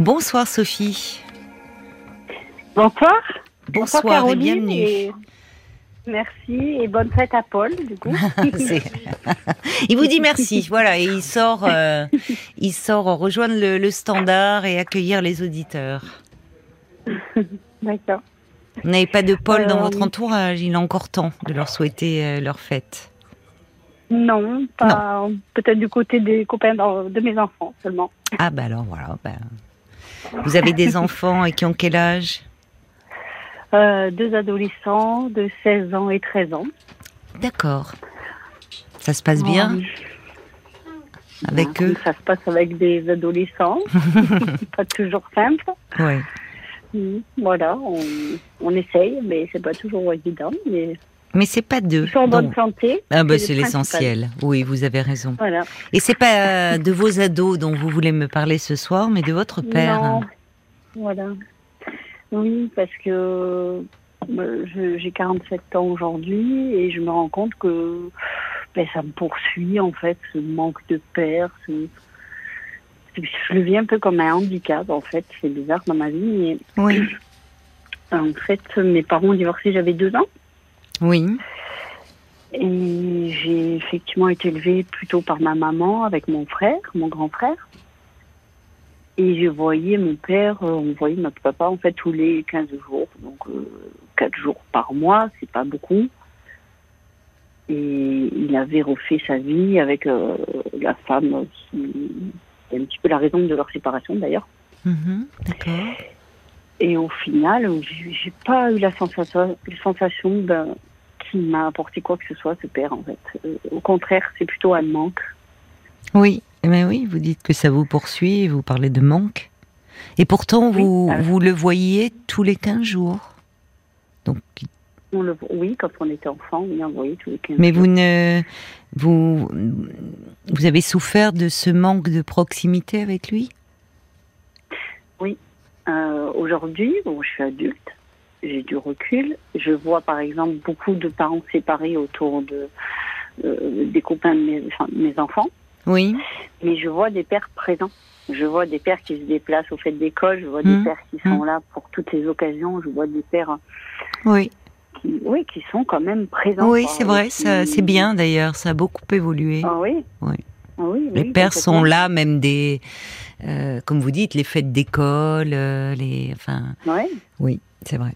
Bonsoir Sophie. Bonsoir. Bonsoir, et bienvenue. Merci et bonne fête à Paul, du coup. il vous dit merci, voilà, et il sort, euh, il sort rejoindre le, standard et accueillir les auditeurs. D'accord. Vous n'avez pas de Paul dans euh, votre entourage, il a encore temps de leur souhaiter euh, leur fête. Non, pas peut-être du côté des copains de mes enfants seulement. Ah bah alors voilà. Bah. Vous avez des enfants et qui ont quel âge euh, Deux adolescents de 16 ans et 13 ans. D'accord. Ça se passe bien avec eux Ça se passe avec des adolescents. pas toujours simple. Oui. Voilà, on, on essaye, mais c'est pas toujours évident. Mais mais c'est pas deux. Ils sont en bonne santé. Ah bah c'est l'essentiel. Oui, vous avez raison. Voilà. Et c'est pas de vos ados dont vous voulez me parler ce soir, mais de votre père. Non. Voilà. Oui, parce que j'ai 47 ans aujourd'hui et je me rends compte que ben, ça me poursuit en fait, ce manque de père. Je le vis un peu comme un handicap en fait. C'est bizarre dans ma vie, mais oui. en fait, mes parents ont divorcé, j'avais deux ans. Oui. Et j'ai effectivement été élevée plutôt par ma maman avec mon frère, mon grand frère. Et je voyais mon père, euh, on voyait notre papa en fait tous les 15 jours, donc euh, 4 jours par mois, c'est pas beaucoup. Et il avait refait sa vie avec euh, la femme qui c'est un petit peu la raison de leur séparation d'ailleurs. Mhm, d'accord. Et au final, j'ai pas eu la sensation, la sensation ben, qui m'a apporté quoi que ce soit, ce père, en fait. Euh, au contraire, c'est plutôt un manque. Oui, mais oui, vous dites que ça vous poursuit, vous parlez de manque. Et pourtant, vous, vous le voyiez tous les 15 jours. Donc, oui, quand on était enfant, on le voyait tous les 15 Mais jours. vous ne, vous, vous avez souffert de ce manque de proximité avec lui? Oui. Euh, aujourd'hui, bon, je suis adulte, j'ai du recul. Je vois par exemple beaucoup de parents séparés autour de euh, des copains de mes, mes, enfants. Oui. Mais je vois des pères présents. Je vois des pères qui se déplacent au fait d'école. Je vois des mmh. pères qui sont mmh. là pour toutes les occasions. Je vois des pères. Oui. Qui, oui, qui sont quand même présents. Oui, c'est vrai. C'est bien d'ailleurs. Ça a beaucoup évolué. Ah oui. Oui. Ah oui, les pères sont là, même des, euh, comme vous dites, les fêtes d'école, euh, les, enfin. Ouais. Oui, c'est vrai.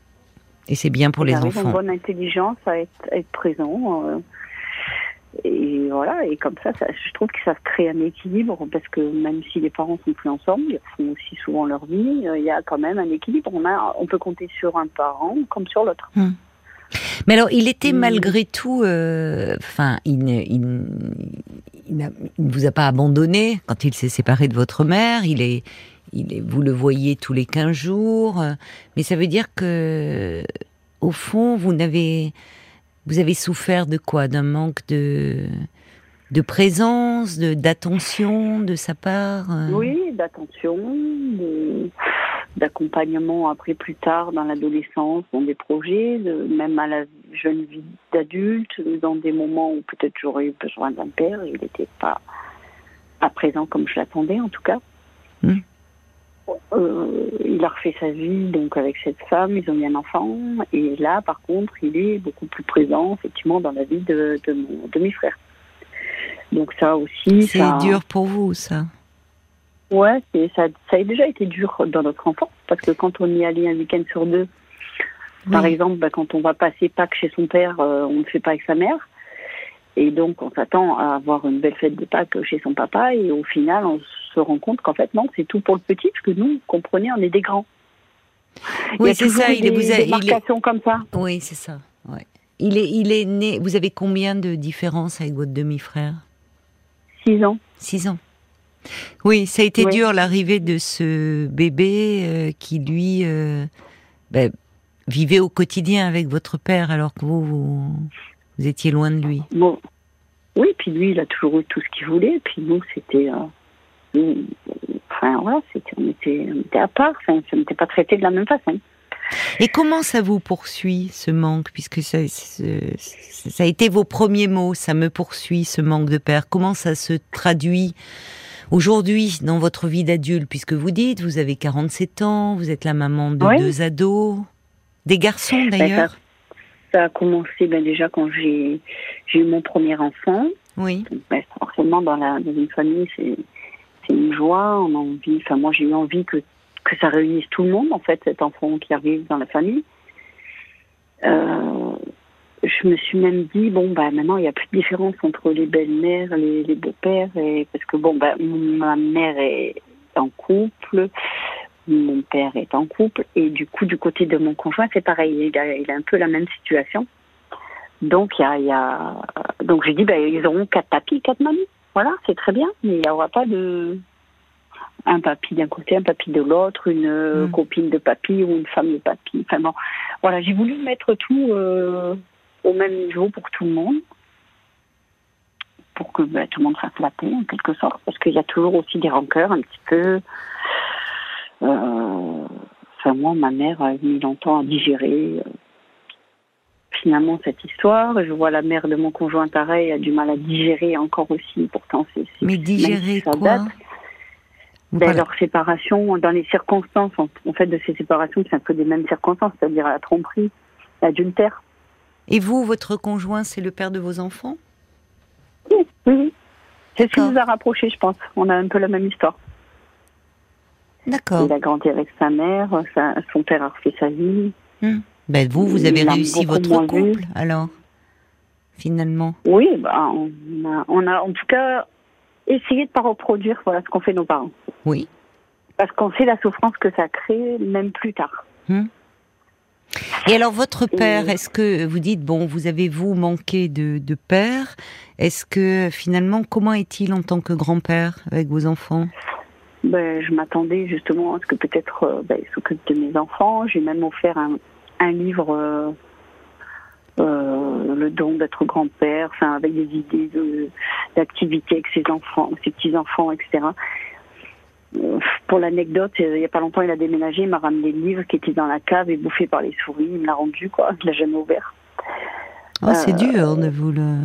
Et c'est bien pour les enfants. Ils ont une bonne intelligence à être, être présent. Euh, et voilà, et comme ça, ça, je trouve que ça crée un équilibre parce que même si les parents sont plus ensemble, ils font aussi souvent leur vie, euh, il y a quand même un équilibre. On, a, on peut compter sur un parent comme sur l'autre. Hum. Mais alors, il était malgré tout, euh, enfin, il, il, il, ne vous a pas abandonné quand il s'est séparé de votre mère. Il est, vous le voyez tous les 15 jours, mais ça veut dire que, au fond, vous n'avez, vous avez souffert de quoi? D'un manque de, de présence, de d'attention de sa part euh? Oui, d'attention, d'accompagnement après plus tard dans l'adolescence, dans des projets, même à la jeune vie d'adulte, dans des moments où peut-être j'aurais eu besoin d'un père, il n'était pas à présent comme je l'attendais en tout cas. Hmm. Euh, il a refait sa vie donc avec cette femme, ils ont eu un enfant, et là par contre il est beaucoup plus présent effectivement dans la vie de, de mon demi-frère. Donc ça aussi. C'est dur pour vous ça Ouais, ça, ça a déjà été dur dans notre enfance parce que quand on y allait un week-end sur deux, par exemple, bah, quand on va passer Pâques chez son père, euh, on ne fait pas avec sa mère. Et donc, on s'attend à avoir une belle fête de Pâques chez son papa. Et au final, on se rend compte qu'en fait, non, c'est tout pour le petit, parce que nous, comprenez, on est des grands. Oui, c'est ça. Il est, vous avez, il est... comme ça. Oui, c'est ça. Ouais. Il est, il est né. Vous avez combien de différences avec votre demi-frère? Six ans. Six ans. Oui, ça a été dur l'arrivée de ce bébé euh, qui lui euh, ben, vivait au quotidien avec votre père alors que vous, vous, étiez loin de lui. Bon. Oui, puis lui, il a toujours eu tout ce qu'il voulait, puis nous, c'était. Euh, enfin, voilà, on, était, on était à part, enfin, ça n'était pas traité de la même façon. Et comment ça vous poursuit, ce manque Puisque ça, ça a été vos premiers mots, ça me poursuit, ce manque de père. Comment ça se traduit Aujourd'hui, dans votre vie d'adulte, puisque vous dites, vous avez 47 ans, vous êtes la maman de deux ados, des garçons ben, d'ailleurs. ça, a commencé ben, déjà quand j'ai eu mon premier enfant. Oui. Ben, forcément, dans, la, dans une famille, c'est joie. On a envie, enfin moi j'ai eu envie que, que ça réunisse tout le monde, en fait, cet enfant qui arrive dans la famille. Euh, je me suis même dit bon bah maintenant il n'y a plus de différence entre les belles-mères, les, beaux-pères et parce que bon bah ma mère est en couple, mon père est en couple et du coup du côté de mon conjoint c'est pareil, il a, il a un peu la même situation. Donc il y a, donc j'ai dit bah ils auront quatre papis, quatre mamies. Voilà, c'est très bien, mais il n'y aura pas de un papy d'un côté, un papy de l'autre, une hmm. copine de papy ou une femme de papy. Enfin bon, voilà, j'ai voulu mettre tout euh, au même niveau pour tout le monde, pour que bah, tout le monde soit flatté en quelque sorte, parce qu'il y a toujours aussi des rancœurs un petit peu. Euh, enfin, moi, ma mère a mis longtemps à digérer euh, finalement cette histoire. Je vois la mère de mon conjoint pareil a du mal à digérer encore aussi. Pourtant, c'est mais digérer quoi? date. Ben, leur séparation, dans les circonstances, en, fait, de ces séparations, c'est un peu des mêmes circonstances, c'est-à-dire la tromperie, l'adultère. Et vous, votre conjoint, c'est le père de vos enfants? Oui, oui. C'est ce qui nous a rapprochés, je pense. On a un peu la même histoire. D'accord. Il a grandi avec sa mère, son père a refait sa vie. Hmm. Ben vous, vous avez réussi votre couple, alors, finalement? Oui, bah, on, a, en tout cas essayé de ne pas reproduire voilà, ce qu'ont fait nos parents. Oui. Parce qu'on sait la souffrance que ça crée, même plus tard. Hmm. Et alors votre père, est-ce que vous dites bon, vous avez vous manqué de, de père? Est-ce que finalement, comment est-il en tant que grand-père avec vos enfants? Ben, je m'attendais justement à ce que peut-être euh, ben, il s'occupe de mes enfants. J'ai même offert un, un livre, euh, euh, le don d'être grand-père, enfin avec des idées d'activités avec ses enfants, ses petits enfants, etc. Euh, pour l'anecdote, euh, il n'y a pas longtemps, il a déménagé, il m'a ramené le livre qui était dans la cave et bouffé par les souris. Il me l'a rendu, quoi. Il l'a jamais ouvert. Oh, c'est dur de vous le.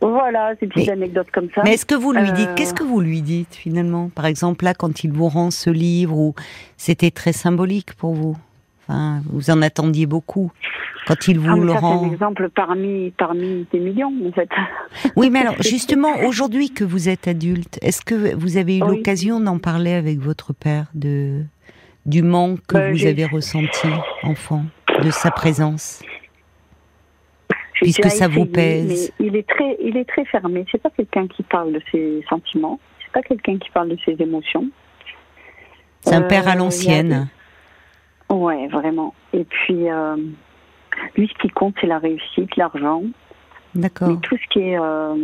Voilà, c'est une petite anecdote comme ça. Mais est-ce que vous lui dites, qu'est-ce que vous lui dites finalement? Par exemple, là, quand il vous rend ce livre, c'était très symbolique pour vous? Enfin, vous en attendiez beaucoup quand il vous ah, le rend. C'est un exemple parmi parmi des millions en fait. Oui, mais alors justement aujourd'hui que vous êtes adulte, est-ce que vous avez eu l'occasion d'en parler avec votre père de du manque que bah, vous avez ressenti enfant, de sa présence, puisque ça vous pèse. il est très il est très fermé. C'est pas quelqu'un qui parle de ses sentiments. C'est pas quelqu'un qui parle de ses émotions. C'est un père à euh, l'ancienne. Ouais, vraiment. Et puis, euh, lui, ce qui compte, c'est la réussite, l'argent. D'accord. Mais tout ce qui est euh,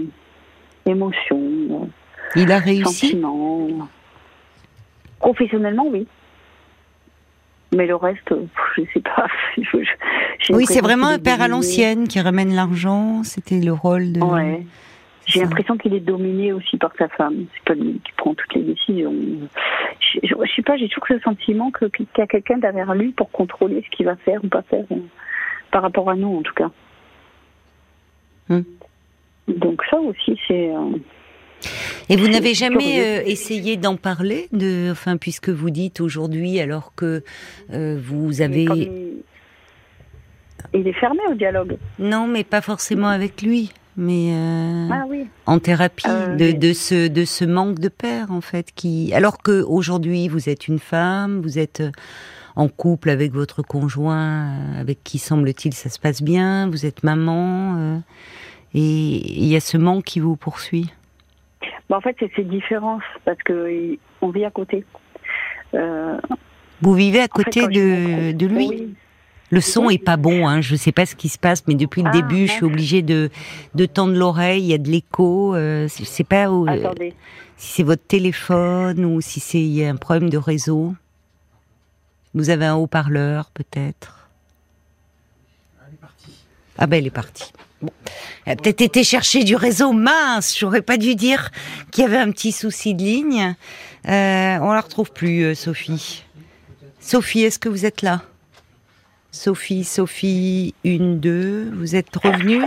émotion. Euh, Il a réussi sentiment. Professionnellement, oui. Mais le reste, je sais pas. oui, c'est vraiment un père à l'ancienne qui ramène l'argent. C'était le rôle de. Ouais. J'ai l'impression qu'il est dominé aussi par sa femme. C'est pas lui qui prend toutes les décisions. Je, je, sais pas, j'ai toujours ce sentiment qu'il y a quelqu'un derrière lui pour contrôler ce qu'il va faire ou pas faire, euh, par rapport à nous en tout cas. Hmm. Donc ça aussi, c'est. Euh, et vous n'avez jamais euh, essayé d'en parler, de, enfin, puisque vous dites aujourd'hui, alors que vous avez. il est fermé au dialogue. Non, mais pas forcément avec lui mais euh, ah en thérapie euh, de, de, ce de ce manque de père en fait qui alors que aujourd'hui vous êtes une femme vous êtes euh, en couple avec votre conjoint avec qui semble-t-il ça se passe bien vous êtes maman et il y a ce manque qui vous poursuit. Bah, en fait c'est ces différences parce que on vit à côté. Vous vivez à côté de, de lui? Le son est pas bon, hein. je sais pas ce qui se passe, mais depuis le ah, début, je suis obligée de, de tendre l'oreille, il y a de l'écho, euh, je sais pas où, euh, si c'est votre téléphone ou si c'est y a un problème de réseau. Vous avez un haut-parleur peut-être Ah ben elle est partie. Elle a peut-être été chercher du réseau. Mince, j'aurais pas dû dire qu'il y avait un petit souci de ligne. Euh, on la retrouve plus, euh, Sophie. Sophie, est-ce que vous êtes là? Sophie, Sophie, une, deux, vous êtes revenue?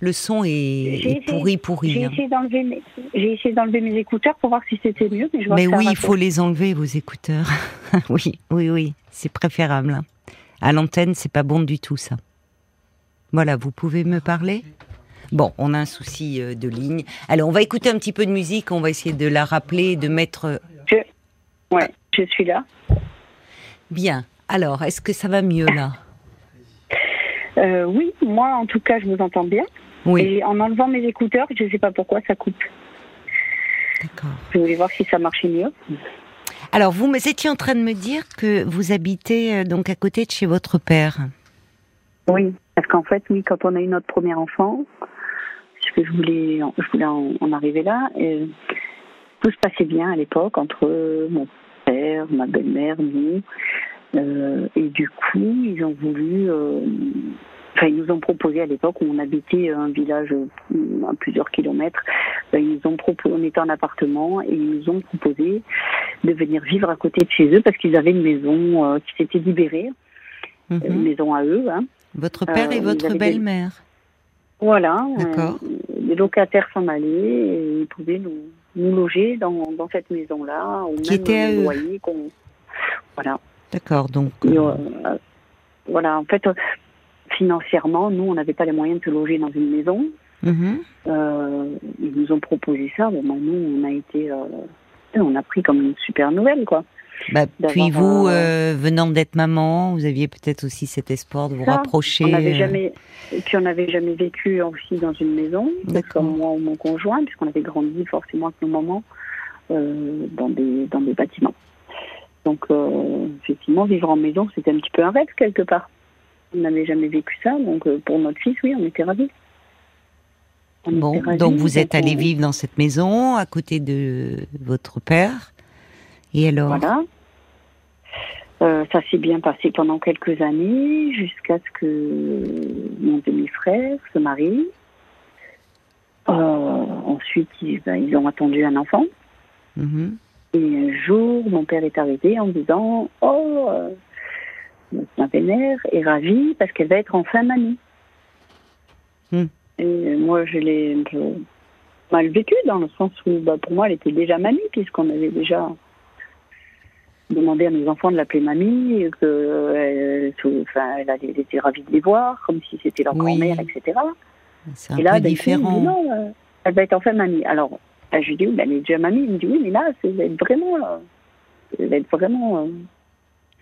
Le son est, pourri, pourri. J'ai hein. essayé d'enlever mes, j'ai essayé d'enlever mes écouteurs pour voir si c'était mieux, mais je vois Mais que oui, il faut les enlever, vos écouteurs. oui, oui, oui, c'est préférable. hein. À l'antenne, c'est pas bon du tout, ça. Voilà, vous pouvez me parler? Bon, on a un souci euh, de ligne. Alors, on va écouter un petit peu de musique, on va essayer de la rappeler, de mettre... euh, Ouais, je suis là. Bien. Alors, est-ce que ça va mieux, là? Euh, oui, moi en tout cas, je vous entends bien. Oui, Et en enlevant mes écouteurs, je ne sais pas pourquoi ça coupe. d'accord. Je voulais voir si ça marchait mieux. Alors, vous étiez en train de me dire que vous habitez euh, donc à côté de chez votre père. Oui, parce qu'en fait, oui, quand on a eu notre premier enfant, je voulais, je voulais en, en arriver là, et tout se passait bien à l'époque entre mon père, ma belle-mère, nous. Euh, et du coup, ils ont voulu, euh, enfin, ils nous ont proposé à l'époque où on habitait un village euh, à plusieurs kilomètres. ben, ils nous ont proposé, on était en appartement et ils nous ont proposé de venir vivre à côté de chez eux parce qu'ils avaient une maison qui s'était libérée, Mhm. une maison à eux. Hein. Votre père et votre des- belle-mère. Voilà. D'accord. les locataires s'en allaient et ils pouvaient nous, nous loger dans, dans cette maison-là, au Qui même était à loyer qu'on. Voilà. D'accord, donc... Et, euh, euh, voilà. En fait, euh, financièrement, nous, on n'avait pas les moyens de se loger dans une maison. mhm. Euh, ils nous ont proposé ça. Bon, ben, nous, on a été. euh, on a pris comme une super nouvelle, quoi. Bah, puis vous, euh, venant d'être maman, vous aviez peut-être aussi cet espoir de vous Ça, rapprocher. On n'avait jamais, et puis on n'avait jamais vécu aussi dans une maison, comme moi ou mon conjoint, puisqu'on avait grandi forcément avec nos mamans dans des dans des bâtiments. Donc euh, effectivement, vivre en maison, c'était un petit peu un rêve quelque part. On n'avait jamais vécu ça, donc euh, pour notre fils, oui, on était ravis. On Bon, était ravis, donc vous êtes allé on- vivre dans cette maison à côté de votre père. Et alors? Voilà. Euh, ça s'est bien passé pendant quelques années, jusqu'à ce que mon demi-frère se marie. Ensuite, ils, ben, ils ont attendu un enfant. Mhm. Et un jour, mon père est arrivé en disant Oh, euh, ma belle-mère est ravie parce qu'elle va être enfin mamie. Hmm. Et moi, je l'ai mal vécu dans le sens où, bah, pour moi, elle était déjà mamie, puisqu'on avait déjà demandé à nos enfants de l'appeler mamie, et que euh, enfin, elle, était ravie de les voir, comme si c'était leur Oui. grand-mère, etc. C'est un Et là, peu me différent. non, euh, elle va être enfin mamie. Alors, je lui dis, oui, ben, elle est déjà mamie. Il me dit, oui, mais là, va être vraiment, euh, vraiment euh,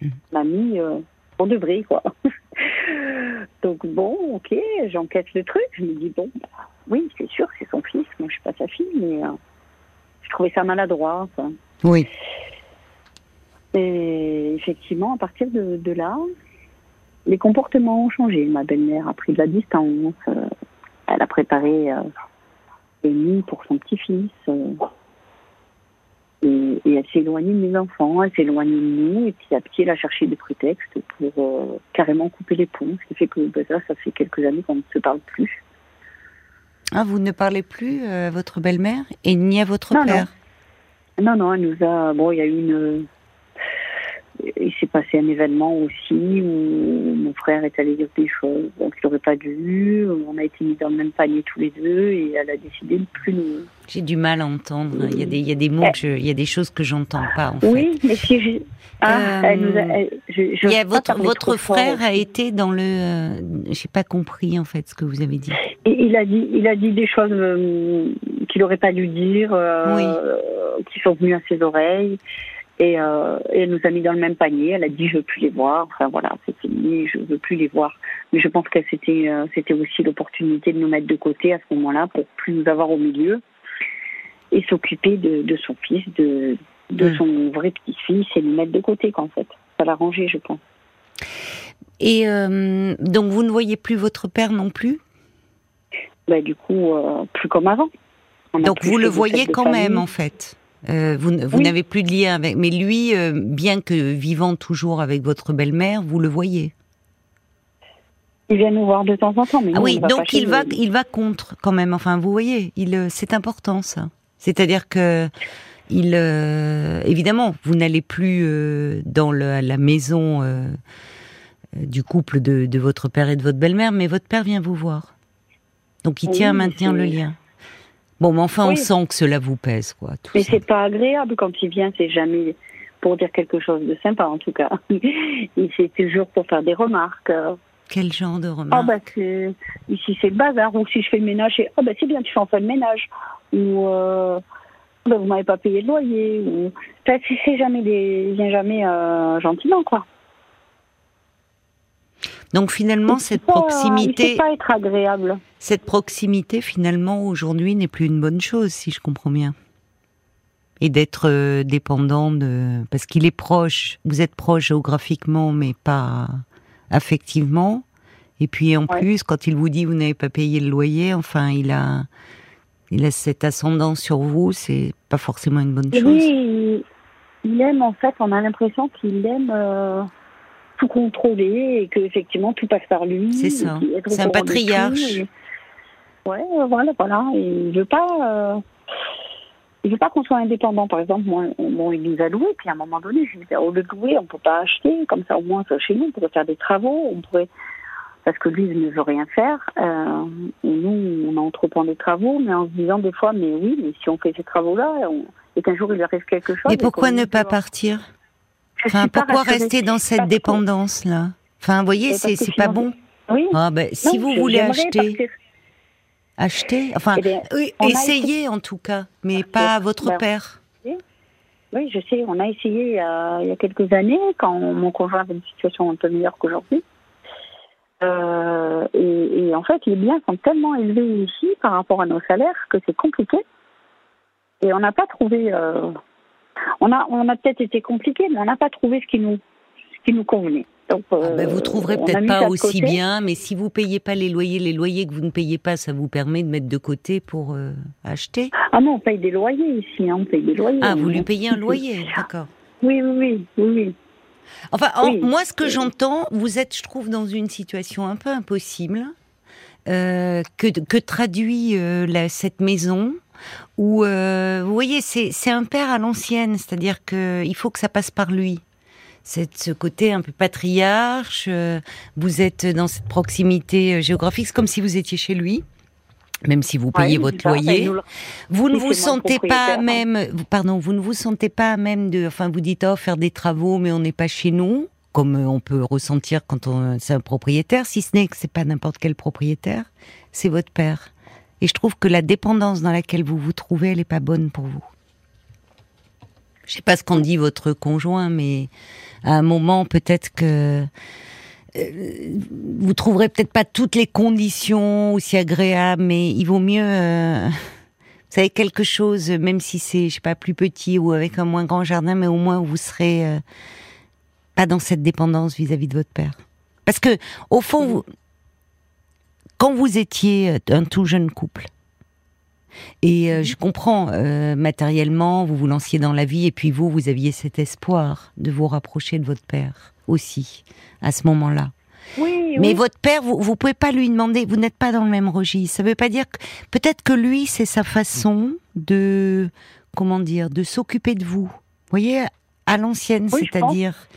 Hmm. mamie euh, pour de vrai, quoi. Donc, bon, ok, j'enquête le truc. Je me dis, bon, bah, oui, c'est sûr, c'est son fils. Moi, je suis pas sa fille, mais euh, je trouvais ça maladroit. quoi. Oui. Et effectivement, à partir de, de là, les comportements ont changé. Ma belle-mère a pris de la distance. elle a préparé nuits pour son petit-fils. et, et elle s'est éloignée de mes enfants, elle s'est éloignée de nous. Et petit à petit, elle a cherché des prétextes pour euh, carrément couper les ponts. Ce qui fait que ben, ça, ça fait quelques années qu'on ne se parle plus. Ah, vous ne parlez plus euh, à votre belle-mère et ni à votre Non, non. père? Non, non, elle nous a. Bon, il y a eu une. Il s'est passé un événement aussi où mon frère est allé dire des choses donc il n'aurait pas dû. On a été mis dans le même panier tous les deux et elle a décidé de plus nous. J'ai du mal à entendre. Il y a des, il y a des mots, que je- il y a des choses que j'entends pas en fait. Oui, mais si je. Ah, Euh, elle nous a. elle- je, je Il y a votre fort. frère a été dans le. euh, J'ai pas compris en fait ce que vous avez dit. Et il a dit, il a dit des choses euh, qu'il n'aurait pas dû dire, euh, Oui. qui sont venues à ses oreilles. Et, euh, et elle nous a mis dans le même panier. Elle a dit je veux plus les voir. Enfin voilà, c'est fini, je veux plus les voir. Mais je pense que c'était euh, c'était aussi l'opportunité de nous mettre de côté à ce moment-là pour plus nous avoir au milieu et s'occuper de, de son fils, de de Mm. son vrai petit-fils et nous mettre de côté qu'en fait. Ça l'a rangé, je pense. Et euh, donc vous ne voyez plus votre père non plus? Bah, du coup, plus comme avant. On Donc vous le voyez quand même famille. en fait? Euh, vous vous Oui. n'avez plus de lien avec. Mais lui, euh, bien que vivant toujours avec votre belle-mère, vous le voyez. Il vient nous voir de temps en temps, mais Ah oui, donc il va, il va contre quand même. Enfin, vous voyez, il, euh, c'est important ça. C'est-à-dire que il, euh, évidemment, vous n'allez plus euh, dans le- la maison du couple de, de votre père et de votre belle-mère, mais votre père vient vous voir. Donc il tient à maintenir le lien. Bon, mais enfin, on sent que cela vous pèse, quoi. Tout mais c'est pas agréable quand il vient, c'est jamais pour dire quelque chose de sympa, en tout cas. il c'est toujours pour faire des remarques. Quel genre de remarques Ah, bah, ici c'est le bazar, ou si je fais le ménage, c'est, ah, bah, c'est bien, tu fais enfin le ménage. Ou, euh, bah, vous m'avez pas payé le loyer. Ou, enfin, c'est jamais des, il vient jamais euh, gentiment, quoi. Donc finalement, cette proximité, pas être agréable. Cette proximité, finalement, aujourd'hui, n'est plus une bonne chose, si je comprends bien. Et d'être euh, dépendant de, parce qu'il est proche. Vous êtes proche géographiquement, mais pas affectivement. Et puis en plus, quand il vous dit vous n'avez pas payé le loyer, enfin, il a, il a cette ascendance sur vous. C'est pas forcément une bonne chose. Oui, il aime en fait. On a l'impression qu'il aime. Euh, tout contrôler et que effectivement tout passe par lui. C'est ça. C'est un patriarche. Ouais, voilà, voilà. Et il veut pas. Euh... Il veut pas qu'on soit indépendant, par exemple. Moi, bon, il nous a loué, puis à un moment donné, je lui ai au lieu de louer, on peut pas acheter, comme ça au moins chez nous, on pourrait faire des travaux, on pourrait, parce que lui, il ne veut rien faire. Euh, et nous, on a entreprend des travaux, mais en se disant des fois, mais oui, mais si on fait ces travaux-là, et qu'un jour il arrive quelque chose. Mais pourquoi ne pas partir? Enfin, pourquoi rester dans cette dépendance là Enfin, vous voyez, c'est c'est pas bon. Oui. Ah, ben, si vous voulez acheter, acheter. Enfin, eh essayez en tout cas, mais pas à votre ben, père. Oui, je sais. On a essayé il y a, quelques années quand mon conjoint avait une situation un peu meilleure qu'aujourd'hui. Euh, et, en fait, les biens sont tellement élevés ici par rapport à nos salaires que c'est compliqué. Et on n'a pas trouvé. Euh, on a, on a peut-être été compliqué, mais on n'a pas trouvé ce qui nous, ce qui nous convenait. Donc, ah ben, vous trouverez peut-être pas aussi bien, mais si vous payez pas les loyers, les loyers que vous ne payez pas, ça vous permet de mettre de côté pour euh, acheter? Ah non, on paye des loyers ici, hein, on paye des loyers. Ah, vous lui payez un loyer, d'accord. Oui, oui, oui, oui. Enfin, moi, ce que j'entends, vous êtes, je trouve, dans une situation un peu impossible. Euh, que, que traduit euh, cette maison où, euh, vous voyez, c'est un père à l'ancienne, c'est-à-dire qu'il faut que ça passe par lui. C'est ce côté un peu patriarche, euh, vous êtes dans cette proximité euh, géographique, c'est comme si vous étiez chez lui même si vous payez votre loyer, vous ne vous sentez pas même, pardon, vous ne vous sentez pas même de, enfin, vous dites oh faire des travaux, mais on n'est pas chez nous, comme on peut ressentir quand on c'est un propriétaire, si ce n'est que c'est pas n'importe quel propriétaire, c'est votre père. Et je trouve que la dépendance dans laquelle vous vous trouvez, elle n'est pas bonne pour vous. Je sais pas ce qu'en dit votre conjoint, mais à un moment, peut-être que euh, vous trouverez peut-être pas toutes les conditions aussi agréables, mais il vaut mieux, euh, vous savez, quelque chose, même si c'est, je sais pas, plus petit ou avec un moins grand jardin, mais au moins vous serez euh, pas dans cette dépendance vis-à-vis de votre père. Parce que, au fond, vous, quand vous étiez euh, un tout jeune couple, et euh, je comprends, euh, matériellement, vous vous lanciez dans la vie, et puis vous, vous aviez cet espoir de vous rapprocher de votre père aussi, à ce moment-là. Oui, Mais votre père, vous ne pouvez pas lui demander, vous n'êtes pas dans le même registre. Ça ne veut pas dire que, peut-être que lui, c'est sa façon de, comment dire, de s'occuper de vous. Vous voyez, à l'ancienne, c'est-à-dire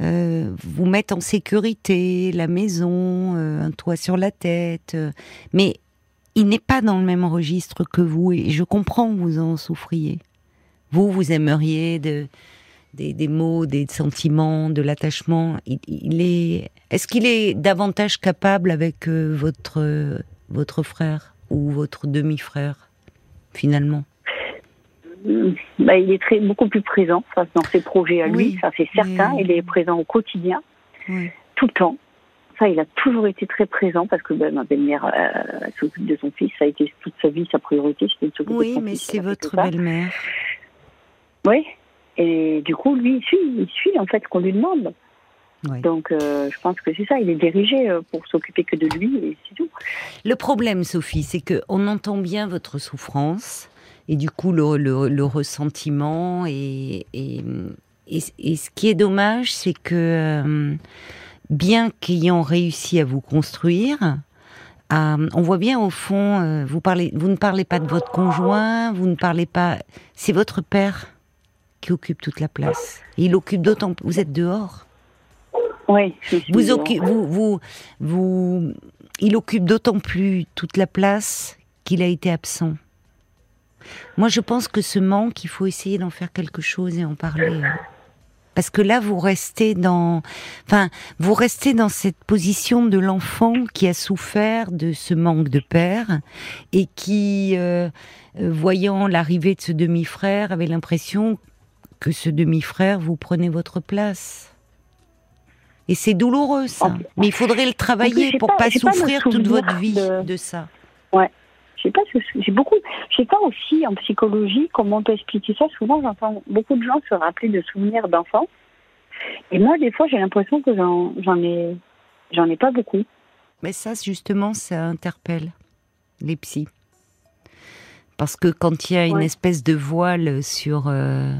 euh, vous mettre en sécurité, la maison, euh, un toit sur la tête. Euh, mais il n'est pas dans le même registre que vous et je comprends que vous en souffriez. Vous, vous aimeriez de, des, mots, des sentiments, de l'attachement. Il, est. Est-ce qu'il est davantage capable avec votre votre frère ou votre demi-frère finalement? Bah, il est très, beaucoup plus présent dans ses projets à lui, ça c'est certain. Il est présent au quotidien, tout le temps. Ça, il a toujours été très présent parce que bah, ma belle-mère euh, s'occupe de son fils. Ça a été toute sa vie sa priorité, c'était de Oui, mais c'est votre belle-mère. Oui, et du coup, lui, il suit, il suit en fait ce qu'on lui demande. Donc, euh, je pense que c'est ça. Il est dirigé euh, pour s'occuper que de lui et c'est tout. Le problème, Sophie, c'est que on entend bien votre souffrance et du coup le, le, ressentiment et, et, et, ce qui est dommage c'est que euh, bien qu'ayant réussi à vous construire euh, on voit bien au fond euh, vous parlez vous ne parlez pas de votre conjoint vous ne parlez pas c'est votre père qui occupe toute la place. Il occupe d'autant vous êtes dehors. Oui vous, vous vous vous il occupe d'autant plus toute la place qu'il a été absent. Moi, je pense que ce manque, il faut essayer d'en faire quelque chose et en parler. Hein. Parce que là, vous restez dans, enfin, vous restez dans cette position de l'enfant qui a souffert de ce manque de père et qui, euh, euh, voyant l'arrivée de ce demi-frère, avait l'impression que ce demi-frère vous prenait votre place. Et c'est douloureux, ça. Mais il faudrait le travailler pour pas, pas souffrir toute votre vie de, ça. Ouais. Je sais pas, j'ai beaucoup. Je sais pas aussi en psychologie comment on peut expliquer ça. Souvent, j'entends beaucoup de gens se rappeler de souvenirs d'enfants. Et moi, des fois, j'ai l'impression que j'en ai, j'en ai pas beaucoup. Mais ça, justement, ça interpelle les psys. Parce que quand il y a une espèce de voile sur, euh,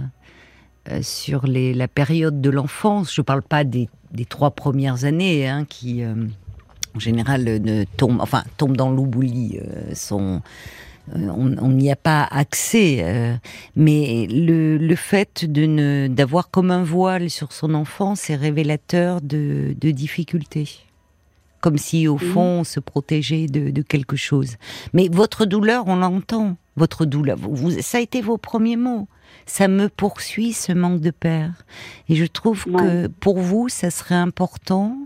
euh, sur les, la période de l'enfance, je ne parle pas des, des, trois premières années, hein, qui euh, en général ne tombent, enfin, tombent dans l'oubli, sont on n'y a pas accès. mais le, le fait de ne d'avoir comme un voile sur son enfant, c'est révélateur de, de difficultés comme si au fond on se protégeait de, de, quelque chose. Mais votre douleur, on l'entend votre douleur. Vous, ça a été vos premiers mots. Ça me poursuit ce manque de père. Et je trouve que pour vous, ça serait important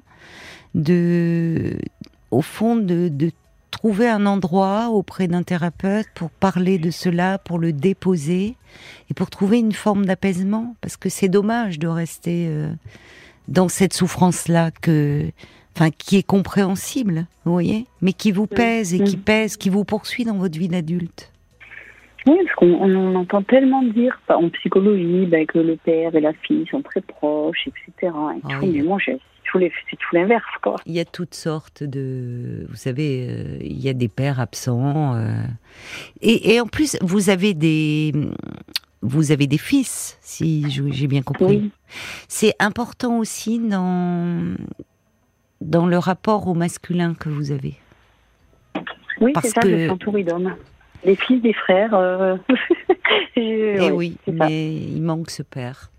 de, au fond, de, de trouver un endroit auprès d'un thérapeute pour parler de cela, pour le déposer et pour trouver une forme d'apaisement. Parce que c'est dommage de rester euh, dans cette souffrance-là que enfin qui est compréhensible, vous voyez, mais qui vous pèse et qui pèse, qui vous poursuit dans votre vie d'adulte. Oui, parce qu'on entend tellement dire en psychologie ben, que le père et la fille sont très proches, etc. Et mais moi, c'est tout l'inverse, quoi. Il y a toutes sortes de, vous savez, euh, il y a des pères absents, euh, et, et, en plus, vous avez des, vous avez des fils, si j'ai bien compris. Oui. C'est important aussi dans dans le rapport au masculin que vous avez. Oui, c'est ça, que... je d'hommes les fils des frères. Euh... Eh oui, mais il manque ce père.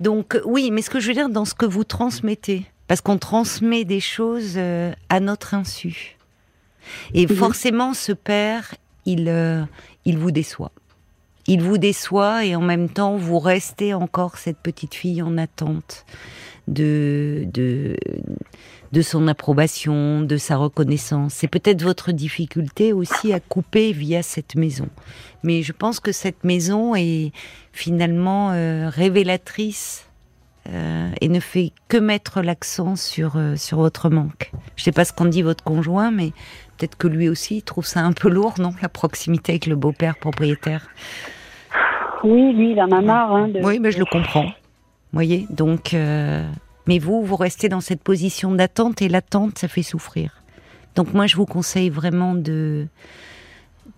Donc oui, mais ce que je veux dire dans ce que vous transmettez, parce qu'on transmet des choses euh, à notre insu. Et mhm. forcément, ce père, il, euh, il vous déçoit. Il vous déçoit et en même temps, vous restez encore cette petite fille en attente de, de, de son approbation, de sa reconnaissance. C'est peut-être votre difficulté aussi à couper via cette maison. Mais je pense que cette maison est finalement euh, révélatrice euh, et ne fait que mettre l'accent sur, euh, sur votre manque. Je ne sais pas ce qu'en dit votre conjoint, mais peut-être que lui aussi trouve ça un peu lourd, non La proximité avec le beau-père propriétaire? Oui, lui, il en a marre. Hein, oui, mais je le comprends. Vous voyez Donc, mais vous, vous restez dans cette position d'attente et l'attente, ça fait souffrir. Donc moi, je vous conseille vraiment de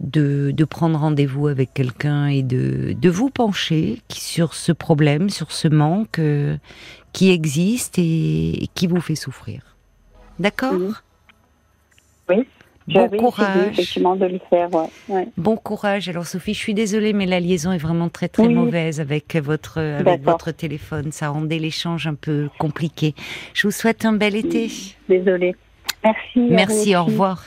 de, de prendre rendez-vous avec quelqu'un et de, de vous pencher sur ce problème, sur ce manque euh, qui existe et, qui vous fait souffrir. D'accord Oui. Bon courage. Effectivement, de le faire. Bon courage. Alors Sophie, je suis désolée, mais la liaison est vraiment très très mauvaise avec votre avec votre téléphone. Ça rendait l'échange un peu compliqué. Je vous souhaite un bel été. Désolée. Merci. Merci. Au revoir.